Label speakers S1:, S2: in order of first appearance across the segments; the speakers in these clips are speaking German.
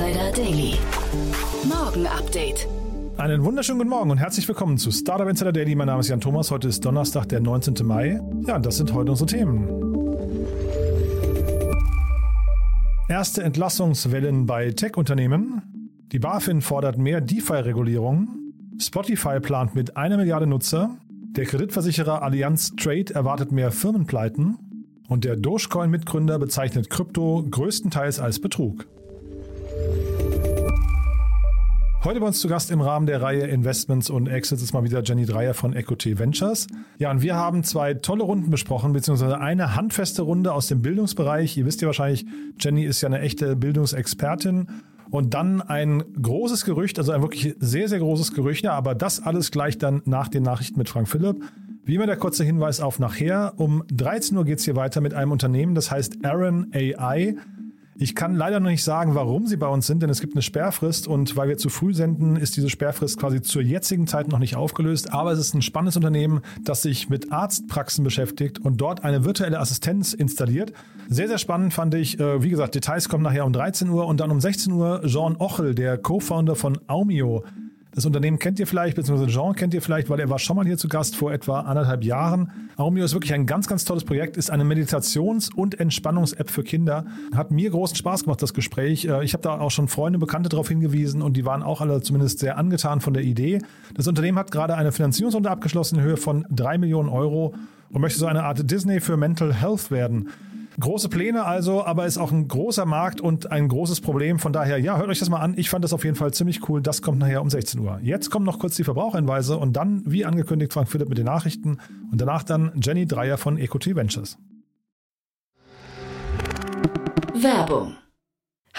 S1: Insider Daily. Morgen Update.
S2: Einen wunderschönen guten Morgen und herzlich willkommen zu Startup Insider Daily. Mein Name ist Jan Thomas. Heute ist Donnerstag, der 19. Mai. Ja, das sind heute unsere Themen. Erste Entlassungswellen bei Tech-Unternehmen. Die BaFin fordert mehr DeFi-Regulierung. Spotify plant mit einer Milliarde Nutzer. Der Kreditversicherer Allianz Trade erwartet mehr Firmenpleiten. Und der Dogecoin-Mitgründer bezeichnet Krypto größtenteils als Betrug. Heute bei uns zu Gast im Rahmen der Reihe Investments und Exits ist mal wieder Jenny Dreier von Equity Ventures. Ja, und wir haben zwei tolle Runden besprochen, beziehungsweise eine handfeste Runde aus dem Bildungsbereich. Ihr wisst ja wahrscheinlich, Jenny ist ja eine echte Bildungsexpertin. Und dann ein großes Gerücht, also ein wirklich sehr, sehr großes Gerücht. Ja, aber das alles gleich dann nach den Nachrichten mit Frank Philipp. Wie immer der kurze Hinweis auf nachher. Um 13 Uhr geht's hier weiter mit einem Unternehmen, das heißt Aaron AI. Ich kann leider noch nicht sagen, warum sie bei uns sind, denn es gibt eine Sperrfrist und weil wir zu früh senden, ist diese Sperrfrist quasi zur jetzigen Zeit noch nicht aufgelöst. Aber es ist ein spannendes Unternehmen, das sich mit Arztpraxen beschäftigt und dort eine virtuelle Assistenz installiert. Sehr, sehr spannend fand ich. Äh, Wie gesagt, Details kommen nachher um 13 Uhr und dann um 16 Uhr Jean Ochel, der Co-Founder von Aumio. Das Unternehmen kennt ihr vielleicht, beziehungsweise Jean kennt ihr vielleicht, weil er war schon mal hier zu Gast vor etwa anderthalb Jahren. Aumio ist wirklich ein ganz, ganz tolles Projekt, ist eine Meditations- und Entspannungs-App für Kinder. Hat mir großen Spaß gemacht, das Gespräch. Äh, Ich habe da auch schon Freunde, Bekannte darauf hingewiesen und die waren auch alle zumindest sehr angetan von der Idee. Das Unternehmen hat gerade eine Finanzierungsrunde abgeschlossen in Höhe von drei Millionen Euro und möchte so eine Art Disney für Mental Health werden. Große Pläne also, aber ist auch ein großer Markt und ein großes Problem. Von daher, ja, hört euch das mal an. Ich fand das auf jeden Fall ziemlich cool. Das kommt nachher um 16 Uhr. Jetzt kommen noch kurz die Verbraucherhinweise und dann, wie angekündigt, Frank Philipp mit den Nachrichten und danach dann Jenny Dreier von Equity Ventures.
S1: Werbung.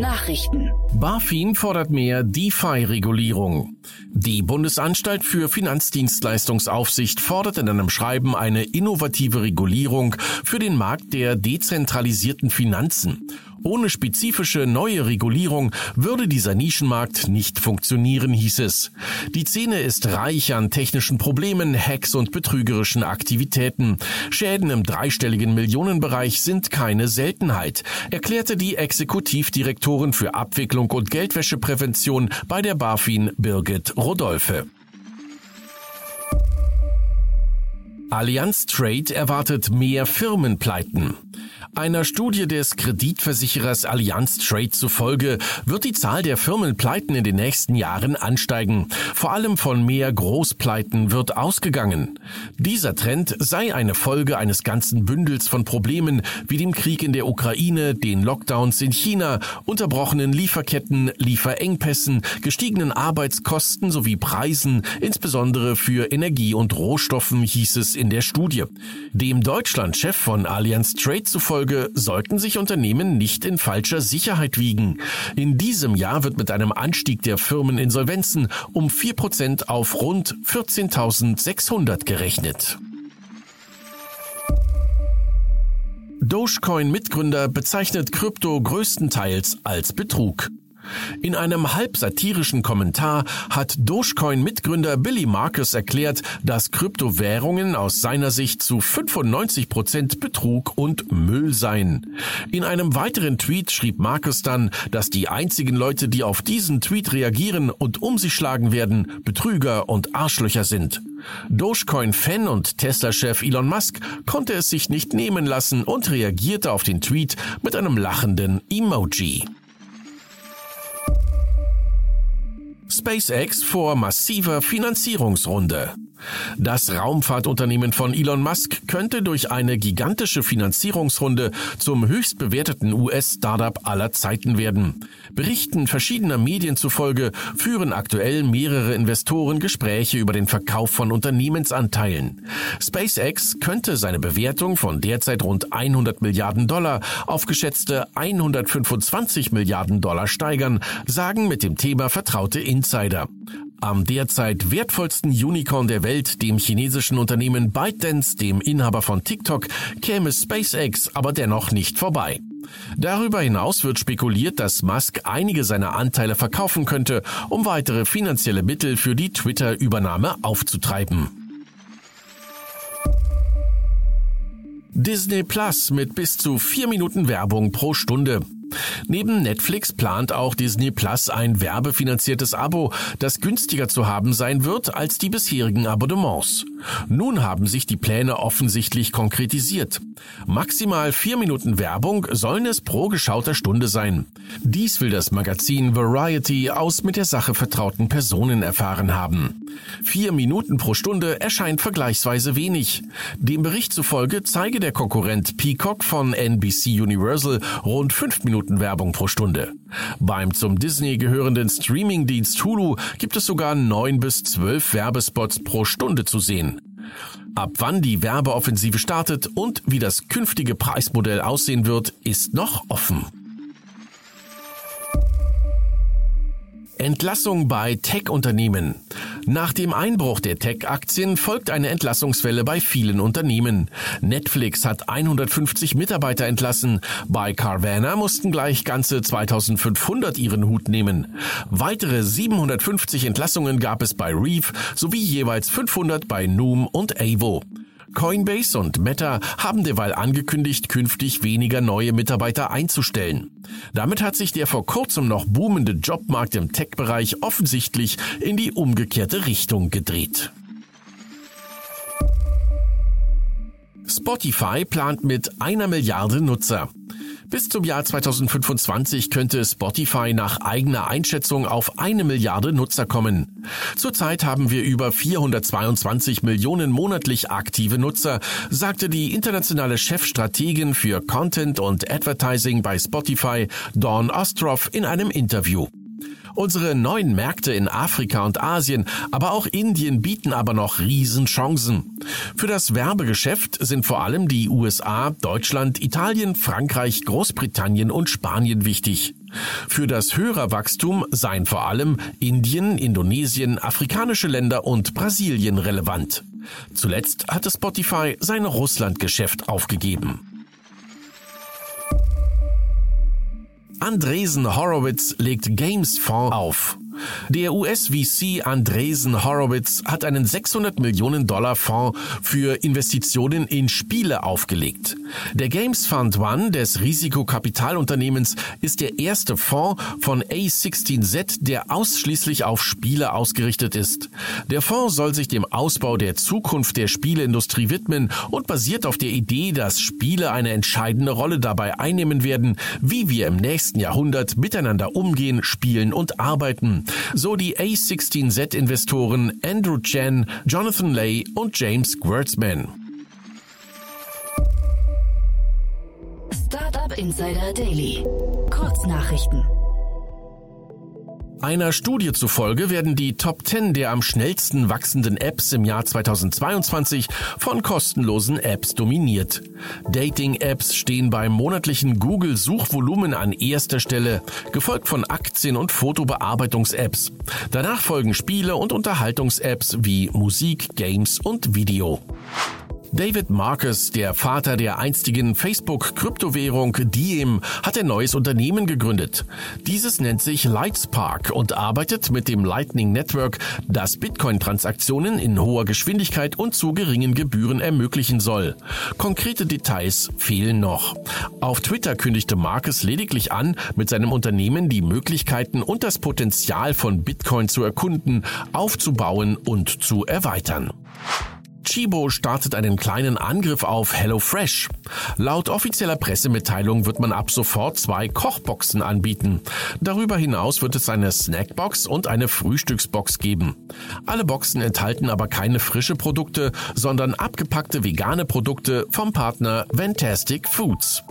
S1: Nachrichten.
S3: BaFin fordert mehr DeFi-Regulierung. Die Bundesanstalt für Finanzdienstleistungsaufsicht fordert in einem Schreiben eine innovative Regulierung für den Markt der dezentralisierten Finanzen. Ohne spezifische neue Regulierung würde dieser Nischenmarkt nicht funktionieren, hieß es. Die Szene ist reich an technischen Problemen, Hacks und betrügerischen Aktivitäten. Schäden im dreistelligen Millionenbereich sind keine Seltenheit, erklärte die Exekutivdirektorin für Abwicklung und Geldwäscheprävention bei der BaFin Birgit Rodolphe. Allianz Trade erwartet mehr Firmenpleiten. Einer Studie des Kreditversicherers Allianz Trade zufolge wird die Zahl der Firmenpleiten in den nächsten Jahren ansteigen. Vor allem von mehr Großpleiten wird ausgegangen. Dieser Trend sei eine Folge eines ganzen Bündels von Problemen wie dem Krieg in der Ukraine, den Lockdowns in China, unterbrochenen Lieferketten, Lieferengpässen, gestiegenen Arbeitskosten sowie Preisen, insbesondere für Energie und Rohstoffen, hieß es in der Studie. Dem Deutschlandchef von Allianz Trade zufolge sollten sich Unternehmen nicht in falscher Sicherheit wiegen. In diesem Jahr wird mit einem Anstieg der Firmeninsolvenzen um 4% auf rund 14.600 gerechnet. Dogecoin-Mitgründer bezeichnet Krypto größtenteils als Betrug. In einem halb satirischen Kommentar hat Dogecoin-Mitgründer Billy Marcus erklärt, dass Kryptowährungen aus seiner Sicht zu 95 Prozent Betrug und Müll seien. In einem weiteren Tweet schrieb Marcus dann, dass die einzigen Leute, die auf diesen Tweet reagieren und um sich schlagen werden, Betrüger und Arschlöcher sind. Dogecoin-Fan und Tesla-Chef Elon Musk konnte es sich nicht nehmen lassen und reagierte auf den Tweet mit einem lachenden Emoji. SpaceX vor massiver Finanzierungsrunde. Das Raumfahrtunternehmen von Elon Musk könnte durch eine gigantische Finanzierungsrunde zum höchst bewerteten US-Startup aller Zeiten werden. Berichten verschiedener Medien zufolge führen aktuell mehrere Investoren Gespräche über den Verkauf von Unternehmensanteilen. SpaceX könnte seine Bewertung von derzeit rund 100 Milliarden Dollar auf geschätzte 125 Milliarden Dollar steigern, sagen mit dem Thema vertraute Insider. Am derzeit wertvollsten Unicorn der Welt, dem chinesischen Unternehmen ByteDance, dem Inhaber von TikTok, käme SpaceX aber dennoch nicht vorbei. Darüber hinaus wird spekuliert, dass Musk einige seiner Anteile verkaufen könnte, um weitere finanzielle Mittel für die Twitter-Übernahme aufzutreiben. Disney Plus mit bis zu vier Minuten Werbung pro Stunde. Neben Netflix plant auch Disney Plus ein werbefinanziertes Abo, das günstiger zu haben sein wird als die bisherigen Abonnements. Nun haben sich die Pläne offensichtlich konkretisiert. Maximal vier Minuten Werbung sollen es pro geschauter Stunde sein. Dies will das Magazin Variety aus mit der Sache vertrauten Personen erfahren haben. Vier Minuten pro Stunde erscheint vergleichsweise wenig. Dem Bericht zufolge zeige der Konkurrent Peacock von NBC Universal rund fünf Minuten Werbung pro Stunde. Beim zum Disney gehörenden Streamingdienst Hulu gibt es sogar neun bis zwölf Werbespots pro Stunde zu sehen. Ab wann die Werbeoffensive startet und wie das künftige Preismodell aussehen wird, ist noch offen. Entlassung bei Tech-Unternehmen. Nach dem Einbruch der Tech-Aktien folgt eine Entlassungswelle bei vielen Unternehmen. Netflix hat 150 Mitarbeiter entlassen. Bei Carvana mussten gleich ganze 2500 ihren Hut nehmen. Weitere 750 Entlassungen gab es bei Reef sowie jeweils 500 bei Noom und Avo. Coinbase und Meta haben derweil angekündigt, künftig weniger neue Mitarbeiter einzustellen. Damit hat sich der vor kurzem noch boomende Jobmarkt im Tech-Bereich offensichtlich in die umgekehrte Richtung gedreht. Spotify plant mit einer Milliarde Nutzer. Bis zum Jahr 2025 könnte Spotify nach eigener Einschätzung auf eine Milliarde Nutzer kommen. Zurzeit haben wir über 422 Millionen monatlich aktive Nutzer, sagte die internationale Chefstrategin für Content und Advertising bei Spotify, Dawn Ostroff, in einem Interview. Unsere neuen Märkte in Afrika und Asien, aber auch Indien bieten aber noch Riesenchancen. Für das Werbegeschäft sind vor allem die USA, Deutschland, Italien, Frankreich, Großbritannien und Spanien wichtig. Für das Hörerwachstum seien vor allem Indien, Indonesien, afrikanische Länder und Brasilien relevant. Zuletzt hatte Spotify sein Russlandgeschäft aufgegeben. Andresen Horowitz legt Games Fonds auf. Der US-VC Andresen Horowitz hat einen 600 Millionen Dollar Fonds für Investitionen in Spiele aufgelegt. Der Games Fund One des Risikokapitalunternehmens ist der erste Fonds von A16Z, der ausschließlich auf Spiele ausgerichtet ist. Der Fonds soll sich dem Ausbau der Zukunft der Spieleindustrie widmen und basiert auf der Idee, dass Spiele eine entscheidende Rolle dabei einnehmen werden, wie wir im nächsten Jahrhundert miteinander umgehen, spielen und arbeiten so die A16Z-Investoren Andrew Chen, Jonathan Lay und James Gewurzman.
S1: Startup Insider Daily. Kurznachrichten.
S3: Einer Studie zufolge werden die Top 10 der am schnellsten wachsenden Apps im Jahr 2022 von kostenlosen Apps dominiert. Dating-Apps stehen beim monatlichen Google-Suchvolumen an erster Stelle, gefolgt von Aktien- und Fotobearbeitungs-Apps. Danach folgen Spiele- und Unterhaltungs-Apps wie Musik, Games und Video. David Marcus, der Vater der einstigen Facebook-Kryptowährung Diem, hat ein neues Unternehmen gegründet. Dieses nennt sich Lightspark und arbeitet mit dem Lightning Network, das Bitcoin-Transaktionen in hoher Geschwindigkeit und zu geringen Gebühren ermöglichen soll. Konkrete Details fehlen noch. Auf Twitter kündigte Marcus lediglich an, mit seinem Unternehmen die Möglichkeiten und das Potenzial von Bitcoin zu erkunden, aufzubauen und zu erweitern. Chibo startet einen kleinen Angriff auf HelloFresh. Laut offizieller Pressemitteilung wird man ab sofort zwei Kochboxen anbieten. Darüber hinaus wird es eine Snackbox und eine Frühstücksbox geben. Alle Boxen enthalten aber keine frische Produkte, sondern abgepackte vegane Produkte vom Partner Fantastic Foods.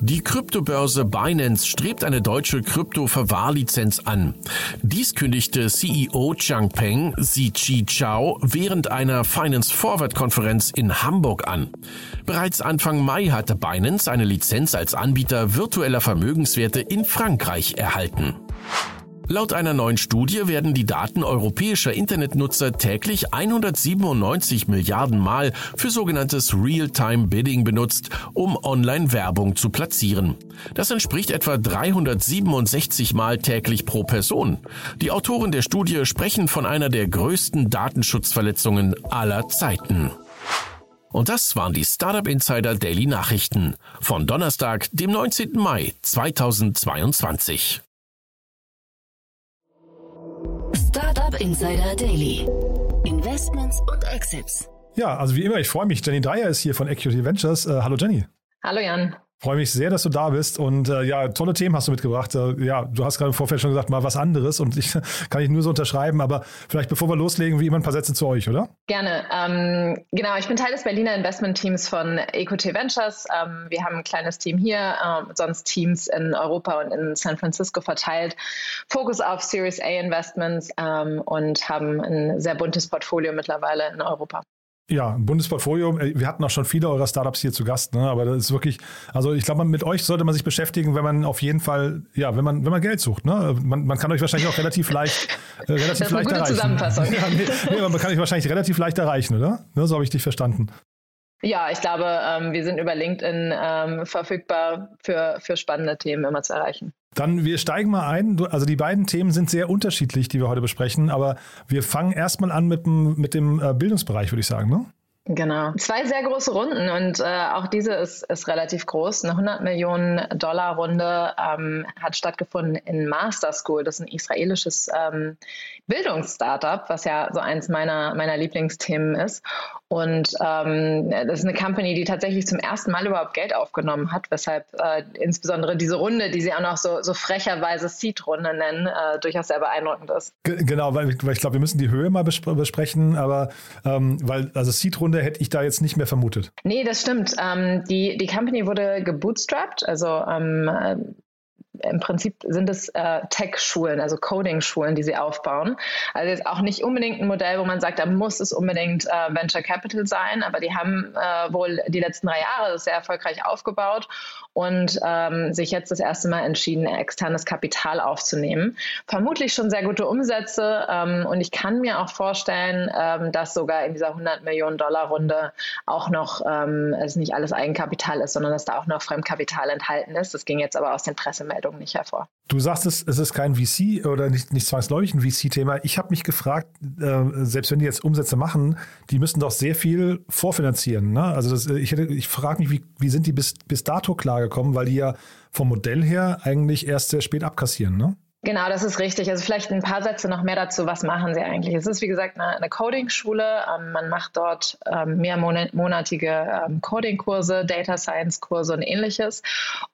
S3: Die Kryptobörse Binance strebt eine deutsche Krypto-Verwahrlizenz an. Dies kündigte CEO Changpeng Ziqi Chao während einer Finance Forward Konferenz in Hamburg an. Bereits Anfang Mai hatte Binance eine Lizenz als Anbieter virtueller Vermögenswerte in Frankreich erhalten. Laut einer neuen Studie werden die Daten europäischer Internetnutzer täglich 197 Milliarden Mal für sogenanntes Real-Time Bidding benutzt, um Online-Werbung zu platzieren. Das entspricht etwa 367 Mal täglich pro Person. Die Autoren der Studie sprechen von einer der größten Datenschutzverletzungen aller Zeiten. Und das waren die Startup Insider Daily Nachrichten von Donnerstag, dem 19. Mai 2022.
S1: Startup Insider Daily. Investments und Exits.
S2: Ja, also wie immer, ich freue mich. Jenny Dreier ist hier von Equity Ventures. Äh, hallo Jenny.
S4: Hallo Jan.
S2: Freue mich sehr, dass du da bist und äh, ja, tolle Themen hast du mitgebracht. Äh, ja, du hast gerade im Vorfeld schon gesagt, mal was anderes und ich kann ich nur so unterschreiben, aber vielleicht bevor wir loslegen, wie immer ein paar Sätze zu euch, oder?
S4: Gerne. Ähm, genau, ich bin Teil des Berliner Investment-Teams von EcoT Ventures. Ähm, wir haben ein kleines Team hier, äh, sonst Teams in Europa und in San Francisco verteilt. Fokus auf Series A Investments ähm, und haben ein sehr buntes Portfolio mittlerweile in Europa.
S2: Ja, ein Bundesportfolio. Äh, wir hatten auch schon viele eurer Startups hier zu Gast, ne? aber das ist wirklich, also ich glaube, mit euch sollte man sich beschäftigen, wenn man auf jeden Fall, ja, wenn man, wenn man Geld sucht. Ne? Man, man kann euch wahrscheinlich auch relativ leicht, äh, relativ das ist leicht eine gute erreichen. Zusammenfassung. Ja, nee, nee, man kann euch wahrscheinlich relativ leicht erreichen, oder? Ne, so habe ich dich verstanden.
S4: Ja, ich glaube, ähm, wir sind über LinkedIn ähm, verfügbar für, für spannende Themen immer zu erreichen.
S2: Dann wir steigen mal ein. Also die beiden Themen sind sehr unterschiedlich, die wir heute besprechen, aber wir fangen erstmal an mit dem, mit dem äh, Bildungsbereich, würde ich sagen. Ne?
S4: Genau. Zwei sehr große Runden und äh, auch diese ist, ist relativ groß. Eine 100 Millionen Dollar Runde ähm, hat stattgefunden in Master School. Das ist ein israelisches ähm, Bildungsstartup, was ja so eins meiner, meiner Lieblingsthemen ist. Und ähm, das ist eine Company, die tatsächlich zum ersten Mal überhaupt Geld aufgenommen hat, weshalb äh, insbesondere diese Runde, die sie auch noch so, so frecherweise Seed-Runde nennen, äh, durchaus sehr beeindruckend ist.
S2: Genau, weil, weil ich glaube, wir müssen die Höhe mal besprechen, aber ähm, weil, also Seed-Runde Runde hätte ich da jetzt nicht mehr vermutet.
S4: Nee, das stimmt. Ähm, die, die Company wurde gebootstrapped, also ähm, äh, im Prinzip sind es äh, Tech-Schulen, also Coding-Schulen, die sie aufbauen. Also jetzt auch nicht unbedingt ein Modell, wo man sagt, da muss es unbedingt äh, Venture Capital sein, aber die haben äh, wohl die letzten drei Jahre sehr erfolgreich aufgebaut und ähm, sich jetzt das erste Mal entschieden, externes Kapital aufzunehmen. Vermutlich schon sehr gute Umsätze ähm, und ich kann mir auch vorstellen, ähm, dass sogar in dieser 100 Millionen Dollar Runde auch noch ähm, es nicht alles Eigenkapital ist, sondern dass da auch noch Fremdkapital enthalten ist. Das ging jetzt aber aus den Pressemeldungen nicht hervor.
S2: Du sagst es, es ist kein VC oder nicht, nicht zwangsläufig ein VC-Thema. Ich habe mich gefragt, äh, selbst wenn die jetzt Umsätze machen, die müssen doch sehr viel vorfinanzieren. Ne? Also das, ich, ich frage mich, wie, wie sind die bis, bis dato klar gekommen, weil die ja vom Modell her eigentlich erst sehr spät abkassieren, ne?
S4: Genau, das ist richtig. Also vielleicht ein paar Sätze noch mehr dazu. Was machen Sie eigentlich? Es ist, wie gesagt, eine, eine Coding-Schule. Ähm, man macht dort ähm, mehrmonatige ähm, Coding-Kurse, Data Science-Kurse und ähnliches.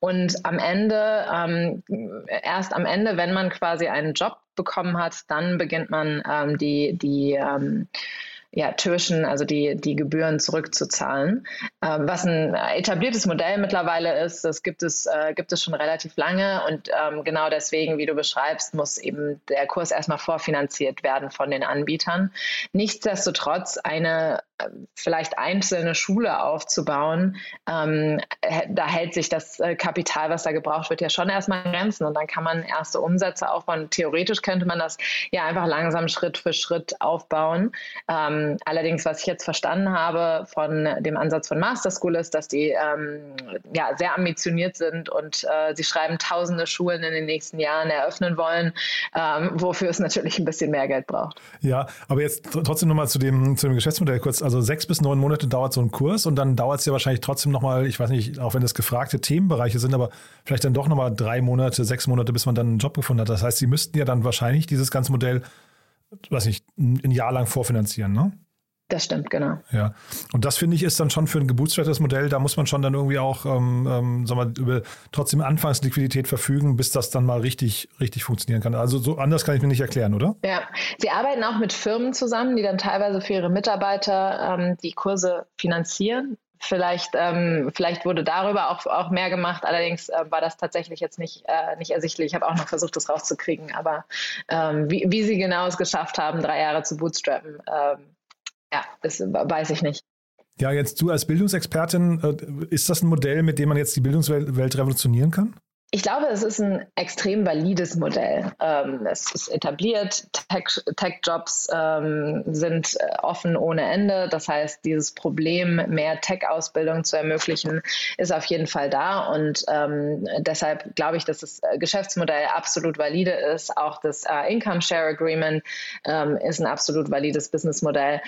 S4: Und am Ende, ähm, erst am Ende, wenn man quasi einen Job bekommen hat, dann beginnt man ähm, die, die ähm, ja, Tuition, also die, die Gebühren zurückzuzahlen. Ähm, was ein etabliertes Modell mittlerweile ist, das gibt es, äh, gibt es schon relativ lange und ähm, genau deswegen, wie du beschreibst, muss eben der Kurs erstmal vorfinanziert werden von den Anbietern. Nichtsdestotrotz eine vielleicht einzelne Schule aufzubauen, ähm, da hält sich das äh, Kapital, was da gebraucht wird, ja schon erstmal Grenzen und dann kann man erste Umsätze aufbauen. Theoretisch könnte man das ja einfach langsam Schritt für Schritt aufbauen. Ähm, allerdings, was ich jetzt verstanden habe von dem Ansatz von Master School ist, dass die ähm, ja, sehr ambitioniert sind und äh, sie schreiben tausende Schulen in den nächsten Jahren eröffnen wollen, ähm, wofür es natürlich ein bisschen mehr Geld braucht.
S2: Ja, aber jetzt trotzdem nochmal zu dem, zu dem Geschäftsmodell kurz. Also sechs bis neun Monate dauert so ein Kurs und dann dauert es ja wahrscheinlich trotzdem nochmal, ich weiß nicht, auch wenn das gefragte Themenbereiche sind, aber vielleicht dann doch nochmal drei Monate, sechs Monate, bis man dann einen Job gefunden hat. Das heißt, Sie müssten ja dann wahrscheinlich dieses ganze Modell, weiß nicht, ein Jahr lang vorfinanzieren, ne?
S4: Das stimmt, genau.
S2: Ja, und das finde ich ist dann schon für ein gebootstraptes Modell, da muss man schon dann irgendwie auch ähm, ähm, sagen wir, über trotzdem Anfangsliquidität verfügen, bis das dann mal richtig, richtig funktionieren kann. Also so anders kann ich mir nicht erklären, oder?
S4: Ja, sie arbeiten auch mit Firmen zusammen, die dann teilweise für ihre Mitarbeiter ähm, die Kurse finanzieren. Vielleicht, ähm, vielleicht wurde darüber auch, auch mehr gemacht. Allerdings äh, war das tatsächlich jetzt nicht, äh, nicht ersichtlich. Ich habe auch noch versucht, das rauszukriegen. Aber ähm, wie, wie sie genau es geschafft haben, drei Jahre zu bootstrappen, ähm, ja, das weiß ich nicht.
S2: Ja, jetzt du als Bildungsexpertin, äh, ist das ein Modell, mit dem man jetzt die Bildungswelt revolutionieren kann?
S4: Ich glaube, es ist ein extrem valides Modell. Ähm, es ist etabliert, Tech-Jobs ähm, sind äh, offen ohne Ende. Das heißt, dieses Problem, mehr Tech-Ausbildung zu ermöglichen, ist auf jeden Fall da. Und ähm, deshalb glaube ich, dass das äh, Geschäftsmodell absolut valide ist. Auch das äh, Income Share Agreement ähm, ist ein absolut valides Businessmodell.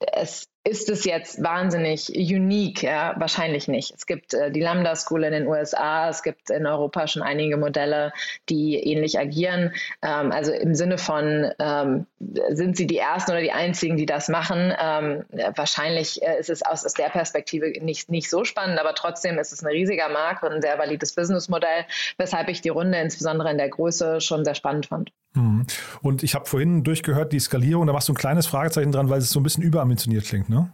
S4: Es ist es jetzt wahnsinnig unique? Ja, wahrscheinlich nicht. Es gibt äh, die Lambda School in den USA, es gibt in Europa schon einige Modelle, die ähnlich agieren. Ähm, also im Sinne von, ähm, sind sie die Ersten oder die Einzigen, die das machen? Ähm, wahrscheinlich äh, ist es aus, aus der Perspektive nicht, nicht so spannend, aber trotzdem ist es ein riesiger Markt und ein sehr valides Businessmodell, weshalb ich die Runde insbesondere in der Größe schon sehr spannend fand.
S2: Mhm. Und ich habe vorhin durchgehört, die Skalierung, da machst du ein kleines Fragezeichen dran, weil es so ein bisschen überambitioniert klingt, ne?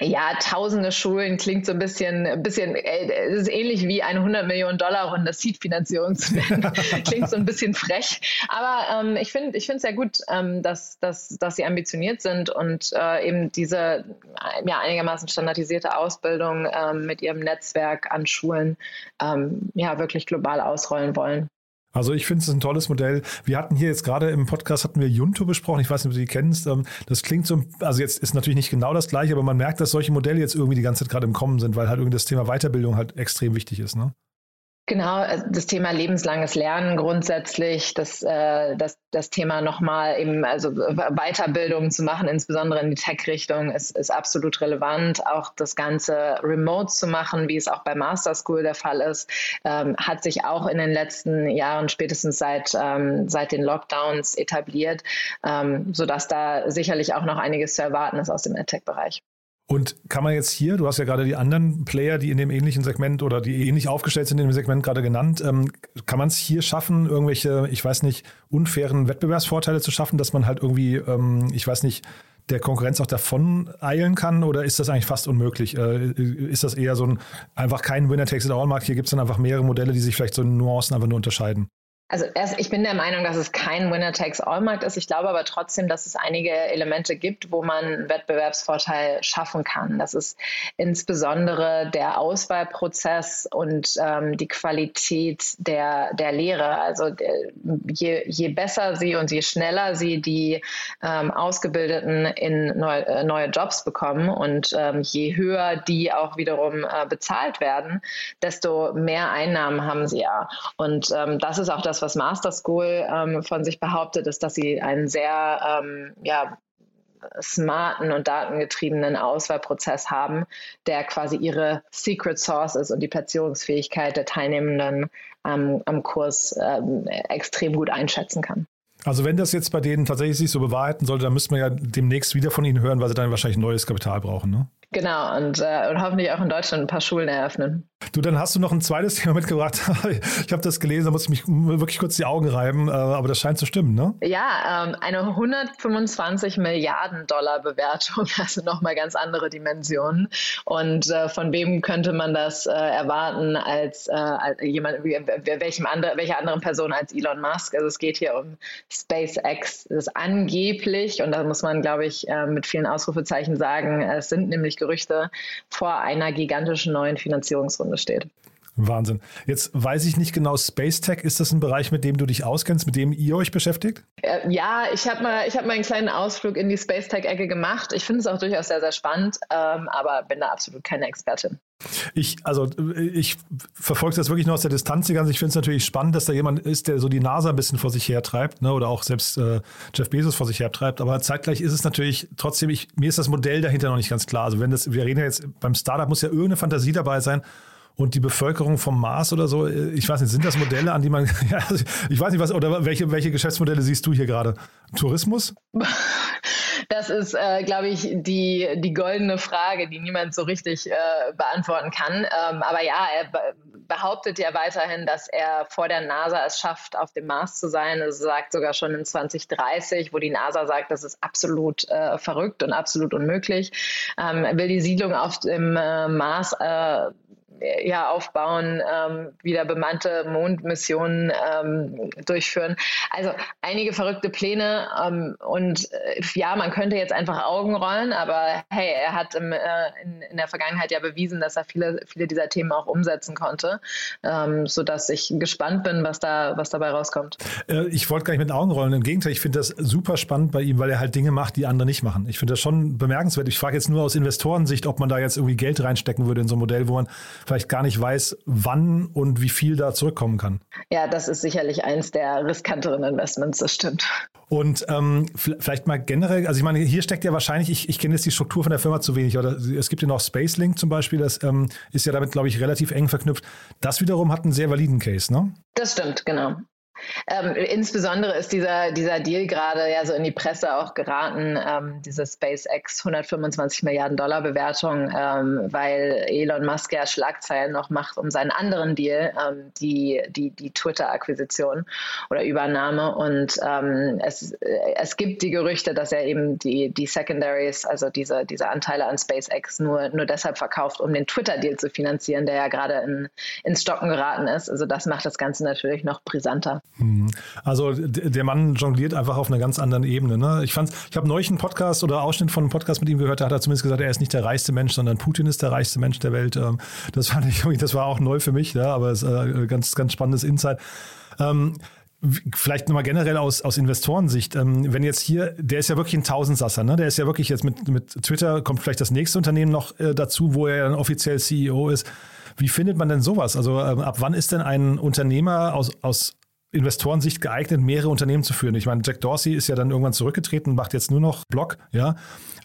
S4: Ja, tausende Schulen klingt so ein bisschen, bisschen, äh, es ist ähnlich wie eine 100 Millionen Dollar Runde Seed-Finanzierung zu nennen. klingt so ein bisschen frech. Aber ähm, ich finde, ich finde es sehr gut, ähm, dass, dass, dass sie ambitioniert sind und äh, eben diese ja, einigermaßen standardisierte Ausbildung ähm, mit ihrem Netzwerk an Schulen ähm, ja wirklich global ausrollen wollen.
S2: Also ich finde es ein tolles Modell. Wir hatten hier jetzt gerade im Podcast hatten wir Junto besprochen. Ich weiß nicht, ob du die kennst. Ähm, das klingt so, also jetzt ist natürlich nicht genau das gleiche, aber man merkt, dass solche Modelle jetzt irgendwie die ganze Zeit gerade im Kommen sind, weil halt irgendwie das Thema Weiterbildung halt extrem wichtig ist. Ne?
S4: Genau, äh, das Thema lebenslanges Lernen grundsätzlich, das, äh, das, das Thema nochmal eben, also Weiterbildung zu machen, insbesondere in die Tech-Richtung, ist, ist absolut relevant. Auch das Ganze remote zu machen, wie es auch bei Master School der Fall ist, ähm, hat sich auch in den letzten Jahren, spätestens seit, ähm, seit den Lockdowns etabliert, ähm, sodass da sicherlich auch noch einiges zu erwarten ist aus dem EdTech-Bereich.
S2: Und kann man jetzt hier, du hast ja gerade die anderen Player, die in dem ähnlichen Segment oder die ähnlich aufgestellt sind in dem Segment gerade genannt, ähm, kann man es hier schaffen, irgendwelche, ich weiß nicht, unfairen Wettbewerbsvorteile zu schaffen, dass man halt irgendwie, ähm, ich weiß nicht, der Konkurrenz auch davon eilen kann oder ist das eigentlich fast unmöglich? Äh, ist das eher so ein einfach kein Winner-Takes-it-all-Markt? Hier gibt es dann einfach mehrere Modelle, die sich vielleicht so in Nuancen einfach nur unterscheiden.
S4: Also erst, ich bin der Meinung, dass es kein Winner-Takes-all-Markt ist. Ich glaube aber trotzdem, dass es einige Elemente gibt, wo man einen Wettbewerbsvorteil schaffen kann. Das ist insbesondere der Auswahlprozess und ähm, die Qualität der, der Lehre. Also äh, je, je besser sie und je schneller sie die ähm, Ausgebildeten in neu, äh, neue Jobs bekommen und ähm, je höher die auch wiederum äh, bezahlt werden, desto mehr Einnahmen haben sie ja. Und ähm, das ist auch das, das, was Master School ähm, von sich behauptet, ist, dass sie einen sehr ähm, ja, smarten und datengetriebenen Auswahlprozess haben, der quasi ihre Secret Source ist und die Platzierungsfähigkeit der Teilnehmenden ähm, am Kurs ähm, extrem gut einschätzen kann.
S2: Also wenn das jetzt bei denen tatsächlich sich so bewahrheiten sollte, dann müsste man ja demnächst wieder von ihnen hören, weil sie dann wahrscheinlich neues Kapital brauchen, ne?
S4: Genau, und, äh, und hoffentlich auch in Deutschland ein paar Schulen eröffnen.
S2: Du, dann hast du noch ein zweites Thema mitgebracht. Ich habe das gelesen, da muss ich mich wirklich kurz die Augen reiben, äh, aber das scheint zu stimmen, ne?
S4: Ja, ähm, eine 125 Milliarden Dollar Bewertung, also nochmal ganz andere Dimensionen. Und äh, von wem könnte man das äh, erwarten als, jemand, welchem andere, welcher anderen Person als Elon Musk? Also es geht hier um SpaceX. Das ist angeblich, und da muss man, glaube ich, mit vielen Ausrufezeichen sagen, es sind nämlich Gerüchte vor einer gigantischen neuen Finanzierungsrunde Grunde steht.
S2: Wahnsinn. Jetzt weiß ich nicht genau, Space Tech, ist das ein Bereich, mit dem du dich auskennst, mit dem ihr euch beschäftigt?
S4: Äh, ja, ich habe mal, hab mal einen kleinen Ausflug in die Space Tech-Ecke gemacht. Ich finde es auch durchaus sehr, sehr spannend, ähm, aber bin da absolut keine Expertin.
S2: Ich, also ich verfolge das wirklich nur aus der Distanz. Ich finde es natürlich spannend, dass da jemand ist, der so die NASA ein bisschen vor sich hertreibt, ne? oder auch selbst äh, Jeff Bezos vor sich hertreibt. Aber zeitgleich ist es natürlich trotzdem, ich, mir ist das Modell dahinter noch nicht ganz klar. Also wenn das, wir reden ja jetzt beim Startup muss ja irgendeine Fantasie dabei sein, und die Bevölkerung vom Mars oder so, äh, ich weiß nicht, sind das Modelle, an die man, ja, ich weiß nicht, was, oder welche, welche Geschäftsmodelle siehst du hier gerade? Tourismus?
S4: Das ist, äh, glaube ich, die, die goldene Frage, die niemand so richtig äh, beantworten kann. Ähm, aber ja, er behauptet ja weiterhin, dass er vor der NASA es schafft, auf dem Mars zu sein. Er sagt sogar schon in 2030, wo die NASA sagt, das ist absolut äh, verrückt und absolut unmöglich. Ähm, er will die Siedlung auf dem äh, Mars äh, ja, aufbauen, ähm, wieder bemannte Mondmissionen ähm, durchführen. Also einige verrückte Pläne ähm, und äh, ja, man könnte jetzt einfach Augen rollen, aber hey, er hat im, äh, in, in, der Vergangenheit ja bewiesen, dass er viele, viele dieser Themen auch umsetzen konnte, ähm, sodass ich gespannt bin, was da, was dabei rauskommt.
S2: Äh, ich wollte gar nicht mit Augen rollen, im Gegenteil, ich finde das super spannend bei ihm, weil er halt Dinge macht, die andere nicht machen. Ich finde das schon bemerkenswert. Ich frage jetzt nur aus Investorensicht, ob man da jetzt irgendwie Geld reinstecken würde in so ein Modell, wo man vielleicht gar nicht weiß, wann und wie viel da zurückkommen kann.
S4: Ja, das ist sicherlich eins der riskanteren Investments, das stimmt.
S2: Und ähm, vielleicht mal generell, also ich meine, hier steckt ja wahrscheinlich, ich, ich kenne jetzt die Struktur von der Firma zu wenig, oder es gibt ja noch Spacelink zum Beispiel, das ähm, ist ja damit, glaube ich, relativ eng verknüpft. Das wiederum hat einen sehr validen Case, ne?
S4: Das stimmt, genau. Ähm, insbesondere ist dieser, dieser Deal gerade ja so in die Presse auch geraten, ähm, diese SpaceX 125 Milliarden Dollar Bewertung, ähm, weil Elon Musk ja Schlagzeilen noch macht um seinen anderen Deal, ähm, die, die, die Twitter-Akquisition oder Übernahme. Und ähm, es, es gibt die Gerüchte, dass er eben die, die Secondaries, also diese, diese Anteile an SpaceX, nur, nur deshalb verkauft, um den Twitter-Deal zu finanzieren, der ja gerade in, ins Stocken geraten ist. Also das macht das Ganze natürlich noch brisanter.
S2: Mhm. Also der Mann jongliert einfach auf einer ganz anderen Ebene. Ne? Ich fand, ich habe neulich einen Podcast oder Ausschnitt von einem Podcast mit ihm gehört, da hat er zumindest gesagt, er ist nicht der reichste Mensch, sondern Putin ist der reichste Mensch der Welt. Ähm, das fand ich, das war auch neu für mich, ja, aber es ist ein äh, ganz, ganz spannendes Insight. Ähm, Vielleicht nochmal generell aus, aus Investorensicht, ähm, wenn jetzt hier, der ist ja wirklich ein Tausendsasser, ne? der ist ja wirklich jetzt mit, mit Twitter, kommt vielleicht das nächste Unternehmen noch äh, dazu, wo er dann offiziell CEO ist. Wie findet man denn sowas? Also ähm, ab wann ist denn ein Unternehmer aus, aus Investorensicht geeignet, mehrere Unternehmen zu führen. Ich meine, Jack Dorsey ist ja dann irgendwann zurückgetreten und macht jetzt nur noch Blog, ja,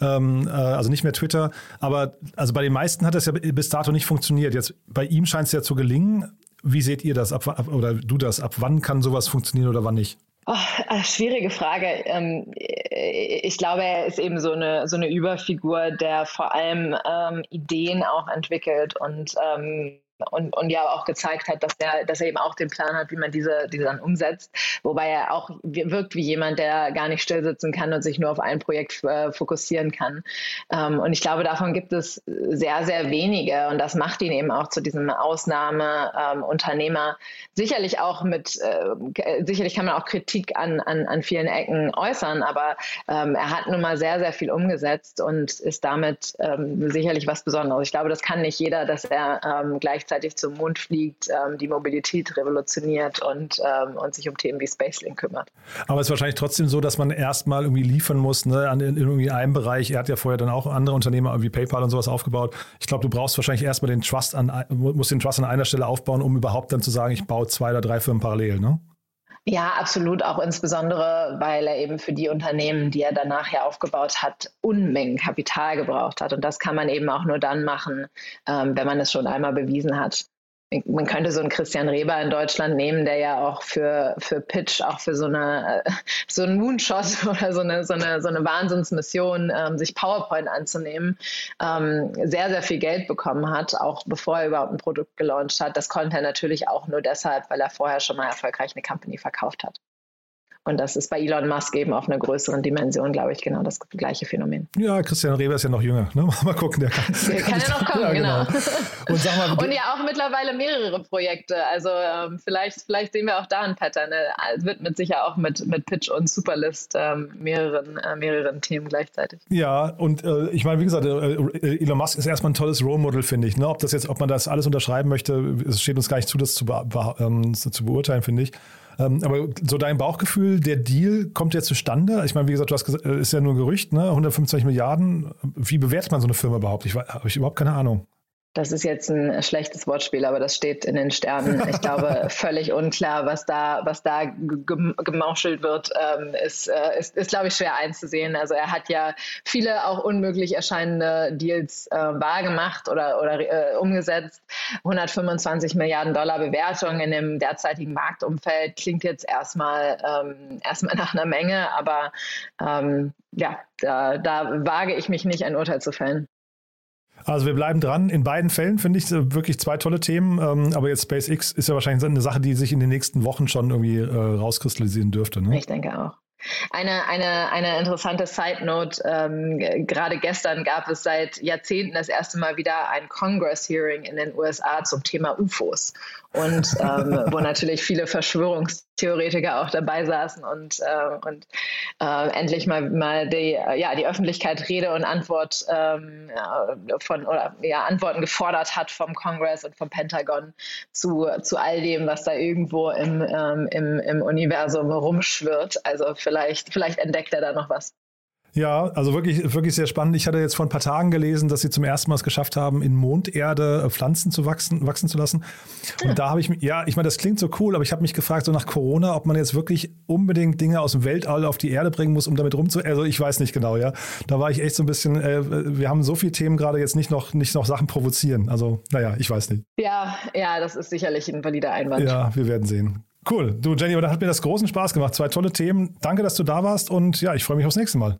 S2: ähm, äh, also nicht mehr Twitter. Aber also bei den meisten hat das ja bis dato nicht funktioniert. Jetzt bei ihm scheint es ja zu gelingen. Wie seht ihr das ab, ab, oder du das? Ab wann kann sowas funktionieren oder wann nicht?
S4: Oh, schwierige Frage. Ähm, ich glaube, er ist eben so eine, so eine Überfigur, der vor allem ähm, Ideen auch entwickelt und ähm, und, und ja auch gezeigt hat, dass er, dass er eben auch den Plan hat, wie man diese, diese dann umsetzt. Wobei er auch wirkt wie jemand, der gar nicht stillsitzen kann und sich nur auf ein Projekt äh, fokussieren kann. Ähm, und ich glaube, davon gibt es sehr, sehr wenige. Und das macht ihn eben auch zu diesem Ausnahmeunternehmer. Ähm, sicherlich auch mit, äh, sicherlich kann man auch Kritik an, an, an vielen Ecken äußern, aber ähm, er hat nun mal sehr, sehr viel umgesetzt und ist damit ähm, sicherlich was Besonderes. Ich glaube, das kann nicht jeder, dass er ähm, gleichzeitig gleichzeitig zum Mond fliegt, ähm, die Mobilität revolutioniert und, ähm, und sich um Themen wie Spacelink kümmert.
S2: Aber es ist wahrscheinlich trotzdem so, dass man erstmal irgendwie liefern muss, ne, an, in irgendwie einem Bereich. Er hat ja vorher dann auch andere Unternehmer wie PayPal und sowas aufgebaut. Ich glaube, du brauchst wahrscheinlich erstmal den Trust an, musst den Trust an einer Stelle aufbauen, um überhaupt dann zu sagen, ich baue zwei oder drei Firmen parallel, ne?
S4: Ja, absolut. Auch insbesondere, weil er eben für die Unternehmen, die er danach ja aufgebaut hat, Unmengen Kapital gebraucht hat. Und das kann man eben auch nur dann machen, ähm, wenn man es schon einmal bewiesen hat. Man könnte so einen Christian Reber in Deutschland nehmen, der ja auch für, für Pitch, auch für so eine so einen Moonshot oder so eine, so eine, so eine Wahnsinnsmission, ähm, sich PowerPoint anzunehmen, ähm, sehr, sehr viel Geld bekommen hat, auch bevor er überhaupt ein Produkt gelauncht hat. Das konnte er natürlich auch nur deshalb, weil er vorher schon mal erfolgreich eine Company verkauft hat. Und das ist bei Elon Musk eben auf einer größeren Dimension, glaube ich, genau das gleiche Phänomen.
S2: Ja, Christian Reber ist ja noch jünger. Ne? Mal gucken, der kann,
S4: der kann, ja noch kommen, ja, genau. genau. Und, mal, und, ja auch mittlerweile mehrere Projekte. Also ähm, vielleicht, vielleicht sehen wir auch da ein Pattern. Es wird mit sicher auch mit, mit Pitch und Superlist ähm, mehreren, äh, mehreren Themen gleichzeitig.
S2: Ja, und äh, ich meine, wie gesagt, äh, äh, Elon Musk ist erstmal ein tolles Role Model, finde ich. Ne? Ob das jetzt, ob man das alles unterschreiben möchte, es steht uns gar nicht zu, das zu, be ähm, zu beurteilen, finde ich. Ähm, aber so dein Bauchgefühl, der Deal kommt ja zustande. Ich meine, wie gesagt, du hast gesagt, äh, ist ja nur ein Gerücht, ne? 125 Milliarden. Wie bewertet man so eine Firma überhaupt? Ich habe ich überhaupt keine Ahnung.
S4: Das ist jetzt ein schlechtes Wortspiel, aber das steht in den Sternen. Ich glaube, völlig unklar, was da, was da gemauschelt wird, ähm, ist, äh, ist, ist, glaube ich, schwer einzusehen. Also er hat ja viele auch unmöglich erscheinende Deals äh, wahrgemacht oder, oder äh, umgesetzt. 125 Milliarden Dollar Bewertung in dem derzeitigen Marktumfeld klingt jetzt erstmal ähm, erstmal nach einer Menge, aber ähm, ja, da, da wage ich mich nicht, ein Urteil zu fällen.
S2: Also wir bleiben dran. In beiden Fällen finde ich wirklich zwei tolle Themen. Ähm, aber jetzt SpaceX ist ja wahrscheinlich eine Sache, die sich in den nächsten Wochen schon irgendwie äh, rauskristallisieren dürfte.
S4: Ne? Ich denke auch. Eine, eine, eine interessante Side Note. Ähm, gerade gestern gab es seit Jahrzehnten das erste Mal wieder ein Congress Hearing in den USA zum Thema UFOs und ähm, wo natürlich viele Verschwörungstheoretiker auch dabei saßen und, äh, und äh, endlich mal, mal die, ja, die Öffentlichkeit Rede und Antwort ähm, von oder ja, Antworten gefordert hat vom Kongress und vom Pentagon zu, zu all dem, was da irgendwo im, ähm, im, im Universum rumschwirrt. Also vielleicht, vielleicht entdeckt er da noch was.
S2: Ja, also wirklich, wirklich sehr spannend. Ich hatte jetzt vor ein paar Tagen gelesen, dass sie zum ersten Mal es geschafft haben, in Monderde äh, Pflanzen zu wachsen, wachsen zu lassen. Und da habe ich mich, ja, ich meine, das klingt so cool, aber ich habe mich gefragt, so nach Corona, ob man jetzt wirklich unbedingt Dinge aus dem Weltall auf die Erde bringen muss, um damit rumzu. Also ich weiß nicht genau, ja. Da war ich echt so ein bisschen, äh, wir haben so viele Themen gerade jetzt nicht noch, nicht noch Sachen provozieren. Also, naja, ich weiß nicht.
S4: Ja, ja, das ist sicherlich ein valider Einwand.
S2: Ja, wir werden sehen. Cool. Du, Jenny, aber da hat mir das großen Spaß gemacht. Zwei tolle Themen. Danke, dass du da warst und ja, ich freue mich aufs nächste Mal.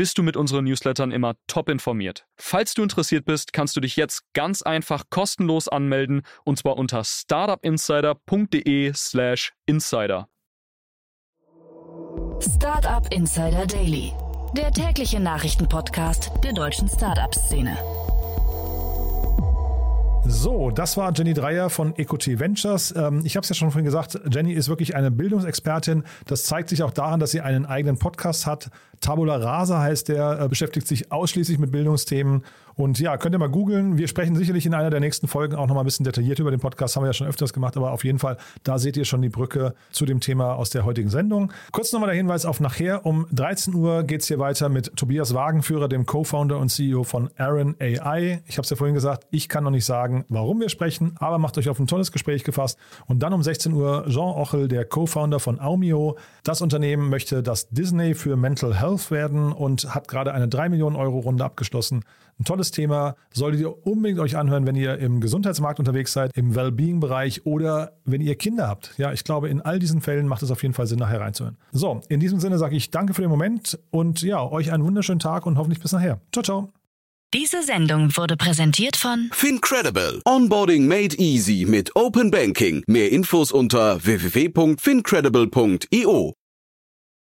S5: bist du mit unseren Newslettern immer top informiert. Falls du interessiert bist, kannst du dich jetzt ganz einfach kostenlos anmelden und zwar unter startupinsider.de/slash insider.
S1: Startup Insider Daily, der tägliche Nachrichtenpodcast der deutschen Startup-Szene.
S2: So, das war Jenny Dreier von EcoT Ventures. Ähm, ich habe es ja schon vorhin gesagt, Jenny ist wirklich eine Bildungsexpertin. Das zeigt sich auch daran, dass sie einen eigenen Podcast hat. Tabula Rasa heißt der, äh, beschäftigt sich ausschließlich mit Bildungsthemen und ja, könnt ihr mal googeln. Wir sprechen sicherlich in einer der nächsten Folgen auch nochmal ein bisschen detailliert über den Podcast. Haben wir ja schon öfters gemacht, aber auf jeden Fall, da seht ihr schon die Brücke zu dem Thema aus der heutigen Sendung. Kurz nochmal der Hinweis auf nachher. Um 13 Uhr geht es hier weiter mit Tobias Wagenführer, dem Co-Founder und CEO von Aaron AI. Ich habe es ja vorhin gesagt, ich kann noch nicht sagen, warum wir sprechen, aber macht euch auf ein tolles Gespräch gefasst. Und dann um 16 Uhr Jean Ochel, der Co-Founder von Aumio. Das Unternehmen möchte das Disney für Mental Health werden und hat gerade eine 3 Millionen Euro Runde abgeschlossen. Ein tolles Thema, solltet ihr unbedingt euch anhören, wenn ihr im Gesundheitsmarkt unterwegs seid, im Wellbeing-Bereich oder wenn ihr Kinder habt. Ja, ich glaube, in all diesen Fällen macht es auf jeden Fall Sinn, nachher reinzuhören. So, in diesem Sinne sage ich danke für den Moment und ja, euch einen wunderschönen Tag und hoffentlich bis nachher. Ciao, ciao.
S1: Diese Sendung wurde präsentiert von
S6: Fincredible. Onboarding made easy mit Open Banking. Mehr Infos unter www.fincredible.io.